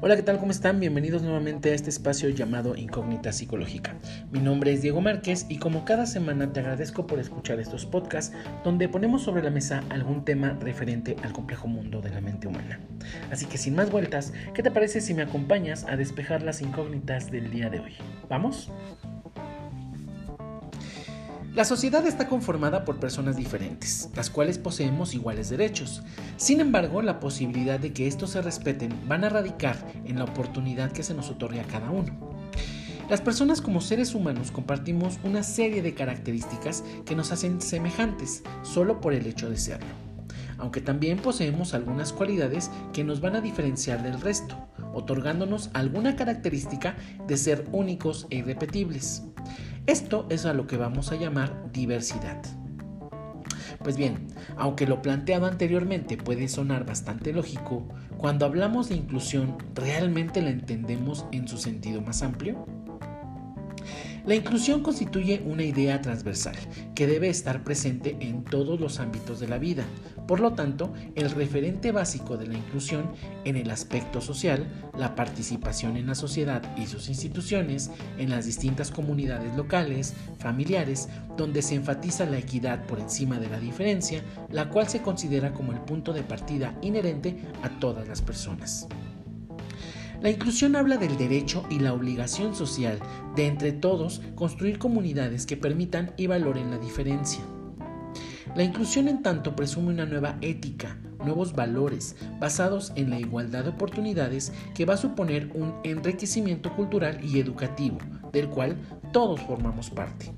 Hola, ¿qué tal? ¿Cómo están? Bienvenidos nuevamente a este espacio llamado Incógnita Psicológica. Mi nombre es Diego Márquez y como cada semana te agradezco por escuchar estos podcasts donde ponemos sobre la mesa algún tema referente al complejo mundo de la mente humana. Así que sin más vueltas, ¿qué te parece si me acompañas a despejar las incógnitas del día de hoy? ¿Vamos? La sociedad está conformada por personas diferentes, las cuales poseemos iguales derechos. Sin embargo, la posibilidad de que estos se respeten van a radicar en la oportunidad que se nos otorga a cada uno. Las personas como seres humanos compartimos una serie de características que nos hacen semejantes solo por el hecho de serlo, aunque también poseemos algunas cualidades que nos van a diferenciar del resto, otorgándonos alguna característica de ser únicos e irrepetibles. Esto es a lo que vamos a llamar diversidad. Pues bien, aunque lo planteado anteriormente puede sonar bastante lógico, cuando hablamos de inclusión, ¿realmente la entendemos en su sentido más amplio? La inclusión constituye una idea transversal que debe estar presente en todos los ámbitos de la vida. Por lo tanto, el referente básico de la inclusión en el aspecto social, la participación en la sociedad y sus instituciones, en las distintas comunidades locales, familiares, donde se enfatiza la equidad por encima de la diferencia, la cual se considera como el punto de partida inherente a todas las personas. La inclusión habla del derecho y la obligación social de entre todos construir comunidades que permitan y valoren la diferencia. La inclusión en tanto presume una nueva ética, nuevos valores basados en la igualdad de oportunidades que va a suponer un enriquecimiento cultural y educativo, del cual todos formamos parte.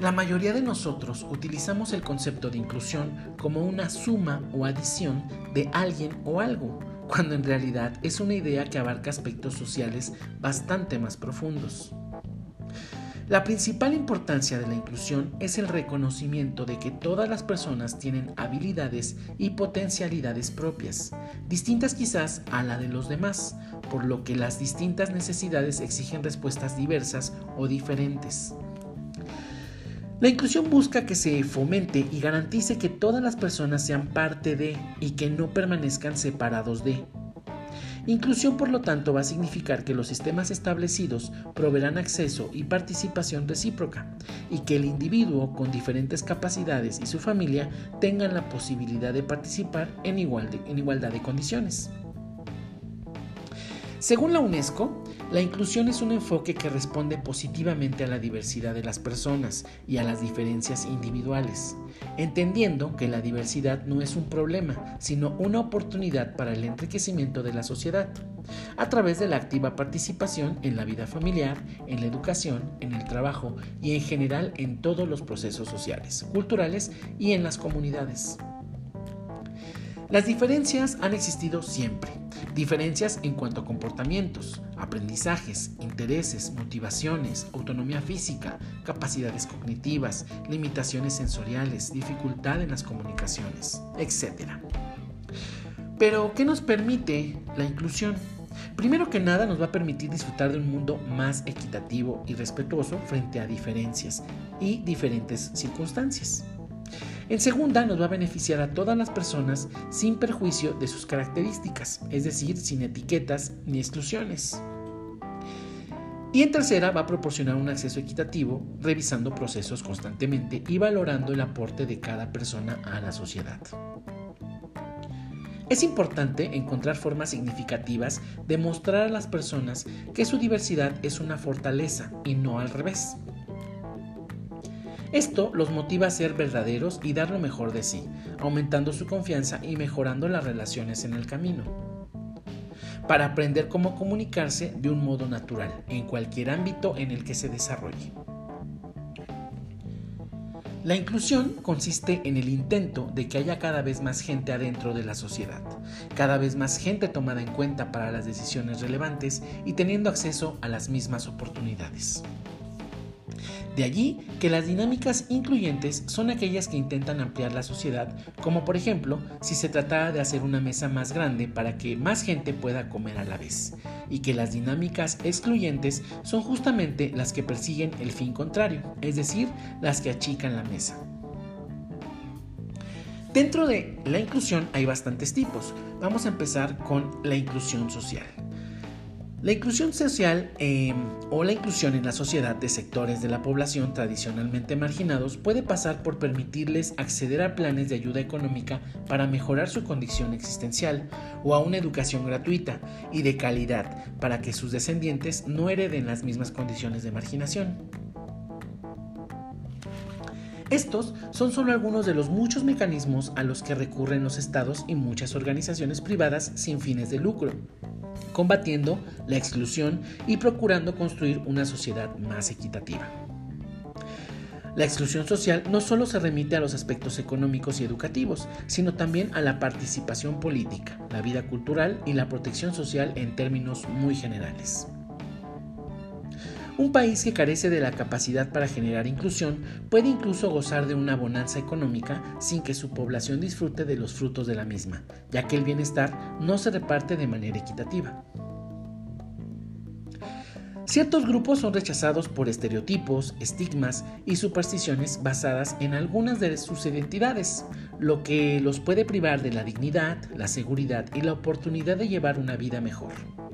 La mayoría de nosotros utilizamos el concepto de inclusión como una suma o adición de alguien o algo, cuando en realidad es una idea que abarca aspectos sociales bastante más profundos. La principal importancia de la inclusión es el reconocimiento de que todas las personas tienen habilidades y potencialidades propias, distintas quizás a la de los demás, por lo que las distintas necesidades exigen respuestas diversas o diferentes. La inclusión busca que se fomente y garantice que todas las personas sean parte de y que no permanezcan separados de. Inclusión, por lo tanto, va a significar que los sistemas establecidos proveerán acceso y participación recíproca y que el individuo con diferentes capacidades y su familia tengan la posibilidad de participar en, en igualdad de condiciones. Según la UNESCO, la inclusión es un enfoque que responde positivamente a la diversidad de las personas y a las diferencias individuales, entendiendo que la diversidad no es un problema, sino una oportunidad para el enriquecimiento de la sociedad, a través de la activa participación en la vida familiar, en la educación, en el trabajo y en general en todos los procesos sociales, culturales y en las comunidades. Las diferencias han existido siempre. Diferencias en cuanto a comportamientos, aprendizajes, intereses, motivaciones, autonomía física, capacidades cognitivas, limitaciones sensoriales, dificultad en las comunicaciones, etc. Pero, ¿qué nos permite la inclusión? Primero que nada nos va a permitir disfrutar de un mundo más equitativo y respetuoso frente a diferencias y diferentes circunstancias. En segunda, nos va a beneficiar a todas las personas sin perjuicio de sus características, es decir, sin etiquetas ni exclusiones. Y en tercera, va a proporcionar un acceso equitativo, revisando procesos constantemente y valorando el aporte de cada persona a la sociedad. Es importante encontrar formas significativas de mostrar a las personas que su diversidad es una fortaleza y no al revés. Esto los motiva a ser verdaderos y dar lo mejor de sí, aumentando su confianza y mejorando las relaciones en el camino. Para aprender cómo comunicarse de un modo natural en cualquier ámbito en el que se desarrolle. La inclusión consiste en el intento de que haya cada vez más gente adentro de la sociedad, cada vez más gente tomada en cuenta para las decisiones relevantes y teniendo acceso a las mismas oportunidades. De allí que las dinámicas incluyentes son aquellas que intentan ampliar la sociedad, como por ejemplo si se tratara de hacer una mesa más grande para que más gente pueda comer a la vez, y que las dinámicas excluyentes son justamente las que persiguen el fin contrario, es decir, las que achican la mesa. Dentro de la inclusión hay bastantes tipos. Vamos a empezar con la inclusión social. La inclusión social eh, o la inclusión en la sociedad de sectores de la población tradicionalmente marginados puede pasar por permitirles acceder a planes de ayuda económica para mejorar su condición existencial o a una educación gratuita y de calidad para que sus descendientes no hereden las mismas condiciones de marginación. Estos son solo algunos de los muchos mecanismos a los que recurren los estados y muchas organizaciones privadas sin fines de lucro combatiendo la exclusión y procurando construir una sociedad más equitativa. La exclusión social no solo se remite a los aspectos económicos y educativos, sino también a la participación política, la vida cultural y la protección social en términos muy generales. Un país que carece de la capacidad para generar inclusión puede incluso gozar de una bonanza económica sin que su población disfrute de los frutos de la misma, ya que el bienestar no se reparte de manera equitativa. Ciertos grupos son rechazados por estereotipos, estigmas y supersticiones basadas en algunas de sus identidades, lo que los puede privar de la dignidad, la seguridad y la oportunidad de llevar una vida mejor.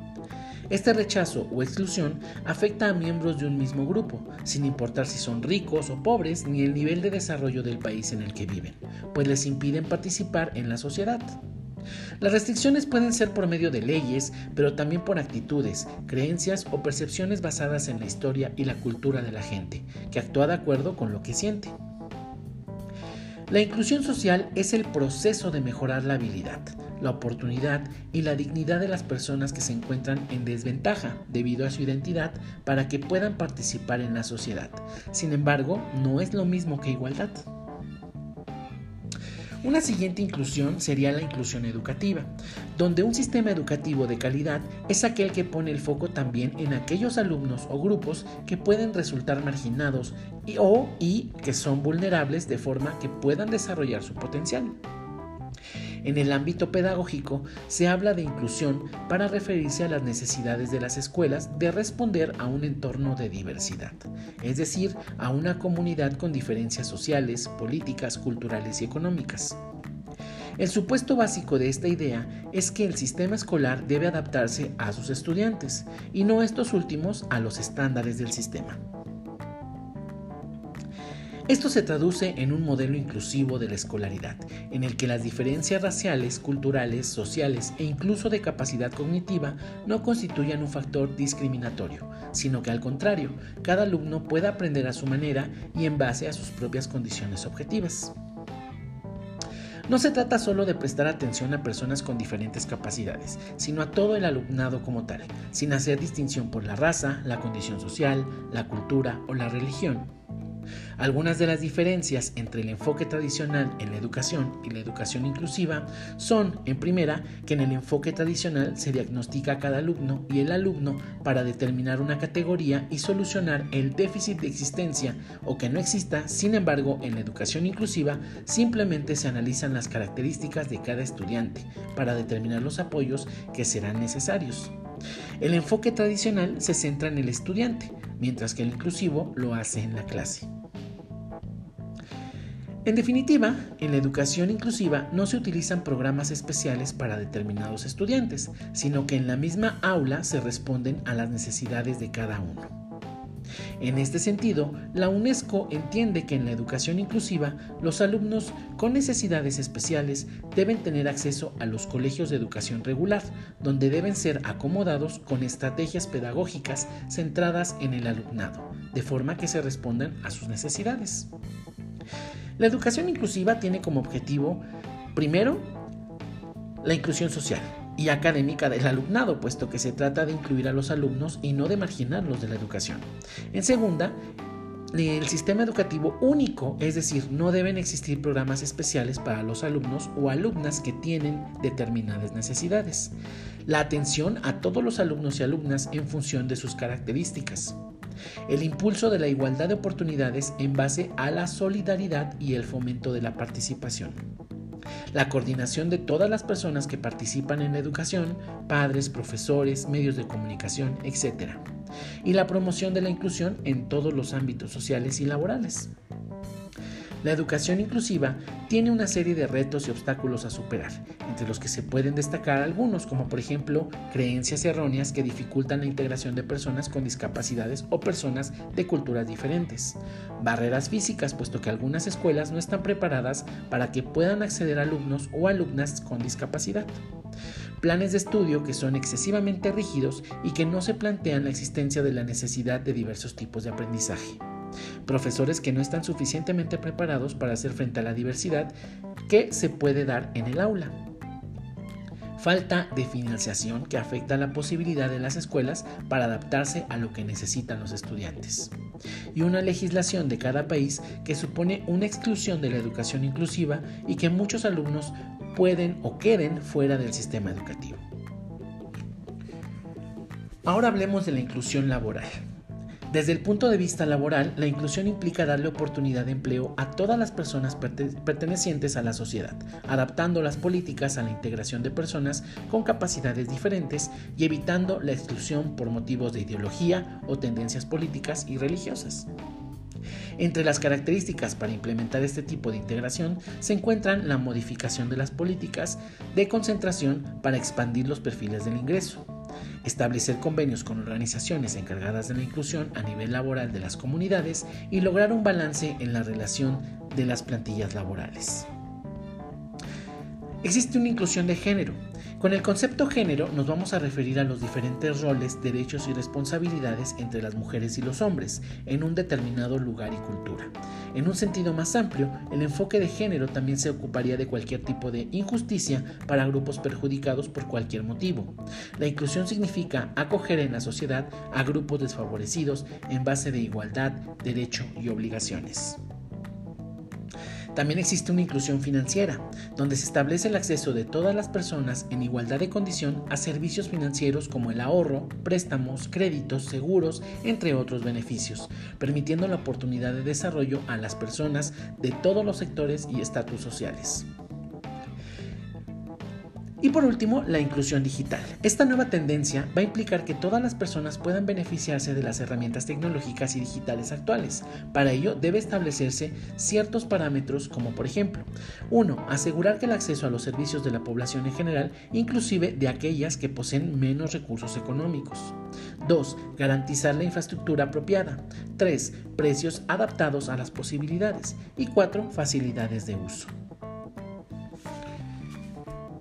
Este rechazo o exclusión afecta a miembros de un mismo grupo, sin importar si son ricos o pobres ni el nivel de desarrollo del país en el que viven, pues les impiden participar en la sociedad. Las restricciones pueden ser por medio de leyes, pero también por actitudes, creencias o percepciones basadas en la historia y la cultura de la gente, que actúa de acuerdo con lo que siente. La inclusión social es el proceso de mejorar la habilidad, la oportunidad y la dignidad de las personas que se encuentran en desventaja debido a su identidad para que puedan participar en la sociedad. Sin embargo, no es lo mismo que igualdad. Una siguiente inclusión sería la inclusión educativa, donde un sistema educativo de calidad es aquel que pone el foco también en aquellos alumnos o grupos que pueden resultar marginados y, o y que son vulnerables de forma que puedan desarrollar su potencial. En el ámbito pedagógico se habla de inclusión para referirse a las necesidades de las escuelas de responder a un entorno de diversidad, es decir, a una comunidad con diferencias sociales, políticas, culturales y económicas. El supuesto básico de esta idea es que el sistema escolar debe adaptarse a sus estudiantes y no estos últimos a los estándares del sistema. Esto se traduce en un modelo inclusivo de la escolaridad, en el que las diferencias raciales, culturales, sociales e incluso de capacidad cognitiva no constituyan un factor discriminatorio, sino que al contrario, cada alumno pueda aprender a su manera y en base a sus propias condiciones objetivas. No se trata solo de prestar atención a personas con diferentes capacidades, sino a todo el alumnado como tal, sin hacer distinción por la raza, la condición social, la cultura o la religión. Algunas de las diferencias entre el enfoque tradicional en la educación y la educación inclusiva son, en primera, que en el enfoque tradicional se diagnostica a cada alumno y el alumno para determinar una categoría y solucionar el déficit de existencia o que no exista, sin embargo, en la educación inclusiva simplemente se analizan las características de cada estudiante para determinar los apoyos que serán necesarios. El enfoque tradicional se centra en el estudiante, mientras que el inclusivo lo hace en la clase. En definitiva, en la educación inclusiva no se utilizan programas especiales para determinados estudiantes, sino que en la misma aula se responden a las necesidades de cada uno. En este sentido, la UNESCO entiende que en la educación inclusiva los alumnos con necesidades especiales deben tener acceso a los colegios de educación regular, donde deben ser acomodados con estrategias pedagógicas centradas en el alumnado, de forma que se respondan a sus necesidades. La educación inclusiva tiene como objetivo, primero, la inclusión social, y académica del alumnado, puesto que se trata de incluir a los alumnos y no de marginarlos de la educación. En segunda, el sistema educativo único, es decir, no deben existir programas especiales para los alumnos o alumnas que tienen determinadas necesidades. La atención a todos los alumnos y alumnas en función de sus características. El impulso de la igualdad de oportunidades en base a la solidaridad y el fomento de la participación la coordinación de todas las personas que participan en la educación, padres, profesores, medios de comunicación, etc. Y la promoción de la inclusión en todos los ámbitos sociales y laborales. La educación inclusiva tiene una serie de retos y obstáculos a superar, entre los que se pueden destacar algunos, como por ejemplo creencias erróneas que dificultan la integración de personas con discapacidades o personas de culturas diferentes, barreras físicas, puesto que algunas escuelas no están preparadas para que puedan acceder alumnos o alumnas con discapacidad, planes de estudio que son excesivamente rígidos y que no se plantean la existencia de la necesidad de diversos tipos de aprendizaje profesores que no están suficientemente preparados para hacer frente a la diversidad que se puede dar en el aula. Falta de financiación que afecta la posibilidad de las escuelas para adaptarse a lo que necesitan los estudiantes. Y una legislación de cada país que supone una exclusión de la educación inclusiva y que muchos alumnos pueden o queden fuera del sistema educativo. Ahora hablemos de la inclusión laboral. Desde el punto de vista laboral, la inclusión implica darle oportunidad de empleo a todas las personas pertenecientes a la sociedad, adaptando las políticas a la integración de personas con capacidades diferentes y evitando la exclusión por motivos de ideología o tendencias políticas y religiosas. Entre las características para implementar este tipo de integración se encuentran la modificación de las políticas de concentración para expandir los perfiles del ingreso, establecer convenios con organizaciones encargadas de la inclusión a nivel laboral de las comunidades y lograr un balance en la relación de las plantillas laborales. Existe una inclusión de género, con el concepto género nos vamos a referir a los diferentes roles, derechos y responsabilidades entre las mujeres y los hombres en un determinado lugar y cultura. En un sentido más amplio, el enfoque de género también se ocuparía de cualquier tipo de injusticia para grupos perjudicados por cualquier motivo. La inclusión significa acoger en la sociedad a grupos desfavorecidos en base de igualdad, derecho y obligaciones. También existe una inclusión financiera, donde se establece el acceso de todas las personas en igualdad de condición a servicios financieros como el ahorro, préstamos, créditos, seguros, entre otros beneficios, permitiendo la oportunidad de desarrollo a las personas de todos los sectores y estatus sociales. Y por último, la inclusión digital. Esta nueva tendencia va a implicar que todas las personas puedan beneficiarse de las herramientas tecnológicas y digitales actuales. Para ello debe establecerse ciertos parámetros como por ejemplo, 1. Asegurar que el acceso a los servicios de la población en general, inclusive de aquellas que poseen menos recursos económicos. 2. Garantizar la infraestructura apropiada. 3. Precios adaptados a las posibilidades. Y 4. Facilidades de uso.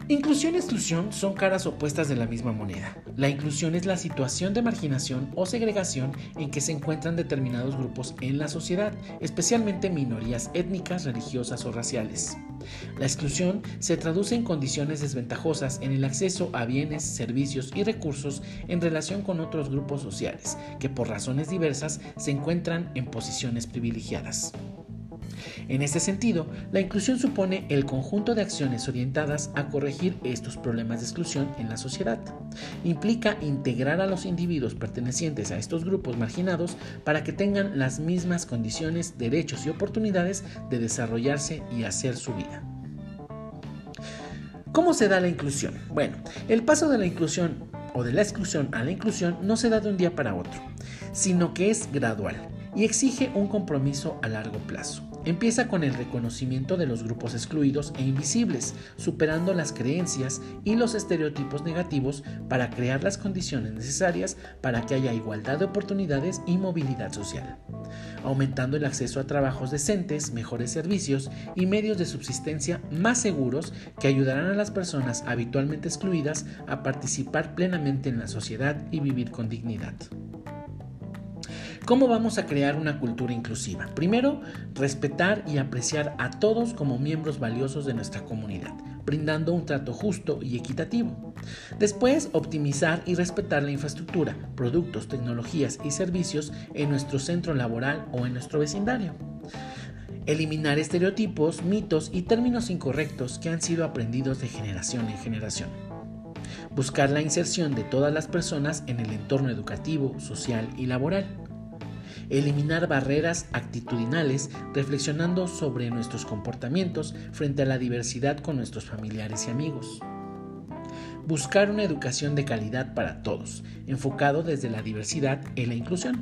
Inclusión y exclusión son caras opuestas de la misma moneda. La inclusión es la situación de marginación o segregación en que se encuentran determinados grupos en la sociedad, especialmente minorías étnicas, religiosas o raciales. La exclusión se traduce en condiciones desventajosas en el acceso a bienes, servicios y recursos en relación con otros grupos sociales que por razones diversas se encuentran en posiciones privilegiadas. En este sentido, la inclusión supone el conjunto de acciones orientadas a corregir estos problemas de exclusión en la sociedad. Implica integrar a los individuos pertenecientes a estos grupos marginados para que tengan las mismas condiciones, derechos y oportunidades de desarrollarse y hacer su vida. ¿Cómo se da la inclusión? Bueno, el paso de la inclusión o de la exclusión a la inclusión no se da de un día para otro, sino que es gradual y exige un compromiso a largo plazo. Empieza con el reconocimiento de los grupos excluidos e invisibles, superando las creencias y los estereotipos negativos para crear las condiciones necesarias para que haya igualdad de oportunidades y movilidad social, aumentando el acceso a trabajos decentes, mejores servicios y medios de subsistencia más seguros que ayudarán a las personas habitualmente excluidas a participar plenamente en la sociedad y vivir con dignidad. ¿Cómo vamos a crear una cultura inclusiva? Primero, respetar y apreciar a todos como miembros valiosos de nuestra comunidad, brindando un trato justo y equitativo. Después, optimizar y respetar la infraestructura, productos, tecnologías y servicios en nuestro centro laboral o en nuestro vecindario. Eliminar estereotipos, mitos y términos incorrectos que han sido aprendidos de generación en generación buscar la inserción de todas las personas en el entorno educativo, social y laboral eliminar barreras actitudinales reflexionando sobre nuestros comportamientos frente a la diversidad con nuestros familiares y amigos. Buscar una educación de calidad para todos, enfocado desde la diversidad y la inclusión.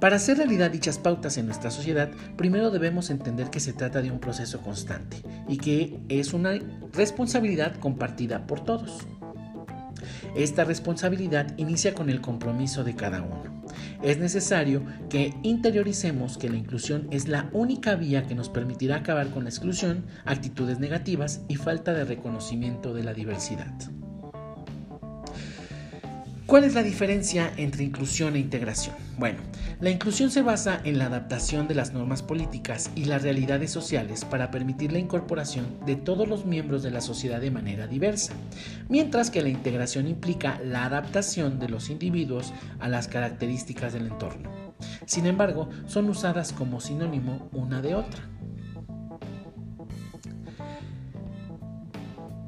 Para hacer realidad dichas pautas en nuestra sociedad, primero debemos entender que se trata de un proceso constante y que es una responsabilidad compartida por todos. Esta responsabilidad inicia con el compromiso de cada uno. Es necesario que interioricemos que la inclusión es la única vía que nos permitirá acabar con la exclusión, actitudes negativas y falta de reconocimiento de la diversidad. ¿Cuál es la diferencia entre inclusión e integración? Bueno, la inclusión se basa en la adaptación de las normas políticas y las realidades sociales para permitir la incorporación de todos los miembros de la sociedad de manera diversa, mientras que la integración implica la adaptación de los individuos a las características del entorno. Sin embargo, son usadas como sinónimo una de otra.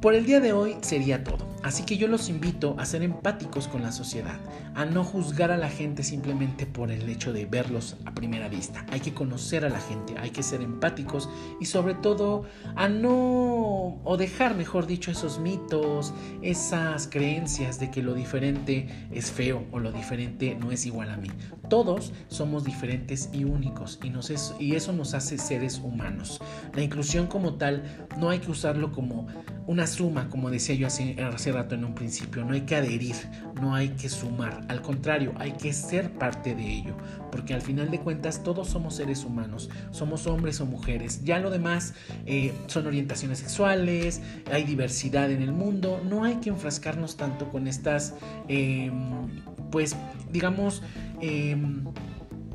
Por el día de hoy sería todo. Así que yo los invito a ser empáticos con la sociedad, a no juzgar a la gente simplemente por el hecho de verlos a primera vista. Hay que conocer a la gente, hay que ser empáticos y sobre todo a no o dejar, mejor dicho, esos mitos, esas creencias de que lo diferente es feo o lo diferente no es igual a mí. Todos somos diferentes y únicos y, nos y eso nos hace seres humanos. La inclusión como tal no hay que usarlo como una suma, como decía yo hace, hace rato en un principio, no hay que adherir, no hay que sumar, al contrario, hay que ser parte de ello, porque al final de cuentas todos somos seres humanos, somos hombres o mujeres, ya lo demás eh, son orientaciones sexuales, hay diversidad en el mundo, no hay que enfrascarnos tanto con estas, em, pues digamos, em,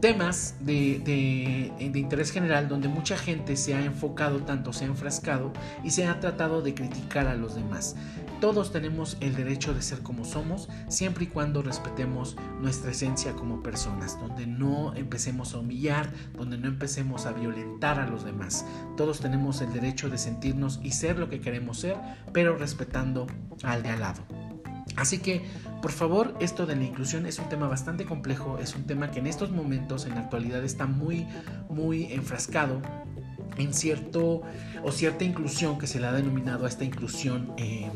temas de, interés general donde mucha gente se ha enfocado tanto, se ha enfrascado y se ha tratado de criticar a los demás. Todos tenemos el derecho de ser como somos, siempre y cuando respetemos nuestra esencia como personas, donde no empecemos a humillar, donde no empecemos a violentar a los demás. Todos tenemos el derecho de sentirnos y ser lo que queremos ser, pero respetando al de al lado. Así que, por favor, esto de la inclusión es un tema bastante complejo, es un tema que en estos momentos, en la actualidad, está muy, muy enfrascado en cierto o cierta inclusión que se le ha denominado a esta inclusión eh,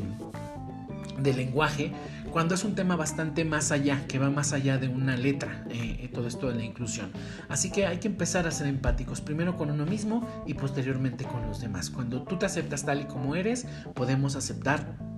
de lenguaje, cuando es un tema bastante más allá, que va más allá de una letra, eh, todo esto de la inclusión. Así que hay que empezar a ser empáticos, primero con uno mismo y posteriormente con los demás. Cuando tú te aceptas tal y como eres, podemos aceptar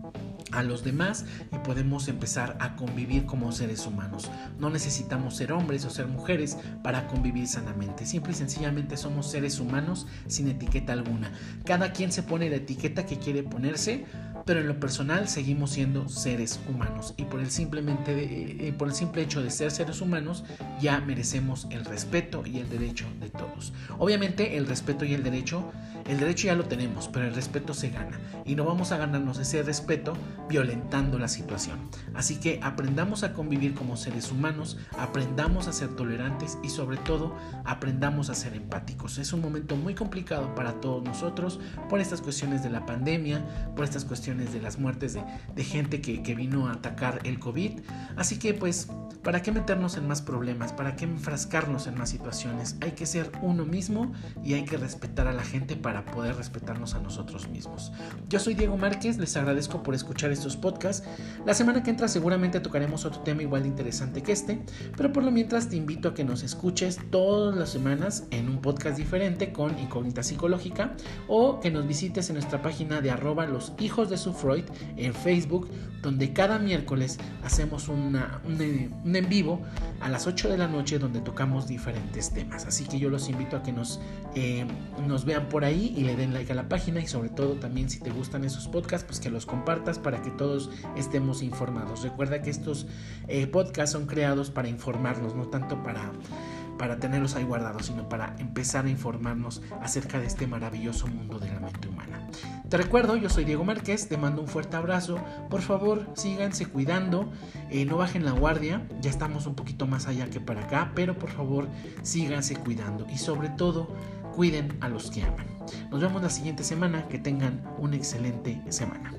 a los demás y podemos empezar a convivir como seres humanos. No necesitamos ser hombres o ser mujeres para convivir sanamente. Simple y sencillamente somos seres humanos sin etiqueta alguna. Cada quien se pone la etiqueta que quiere ponerse pero en lo personal seguimos siendo seres humanos y por el, simplemente eh, por el simple hecho de ser seres humanos ya merecemos el respeto y el derecho de todos. Obviamente el respeto y el derecho, el derecho ya lo tenemos, pero el respeto se gana y no vamos a ganarnos ese respeto violentando la situación. Así que aprendamos a convivir como seres humanos, aprendamos a ser tolerantes y sobre todo aprendamos a ser empáticos. Es un momento muy complicado para todos nosotros por estas cuestiones de la pandemia, por estas cuestiones de las muertes de, gente que, que, vino a atacar el COVID. Así que pues, ¿para qué meternos en más problemas? ¿Para qué enfrascarnos en más situaciones? Hay que ser uno mismo y hay que respetar a la gente para poder respetarnos a nosotros mismos. Yo soy Diego Márquez, les agradezco por escuchar estos podcasts. La semana que entra seguramente tocaremos otro tema igual de interesante que este, pero por lo mientras te invito a que nos escuches todas las semanas en un podcast diferente con incógnita psicológica o que nos visites en nuestra página de arroba los hijos de su Freud en Facebook, donde cada miércoles hacemos un, en vivo a las 8 de la noche donde tocamos diferentes temas. Así que yo los invito a que nos, eh, vean por y le den like a la página y sobre todo también si te gustan esos podcasts, pues que los compartas para que todos estemos informados. Recuerda que estos eh, podcasts son creados para informarnos, no tanto para para tenerlos ahí guardados, sino para empezar a informarnos acerca de este maravilloso mundo de la mente humana. Te recuerdo, yo soy Diego Márquez, te mando un fuerte abrazo, por favor síganse cuidando, eh, no bajen la guardia, ya estamos un poquito más allá que para acá, pero por favor síganse cuidando y sobre todo cuiden a los que aman. Nos vemos la siguiente semana, que tengan una excelente semana.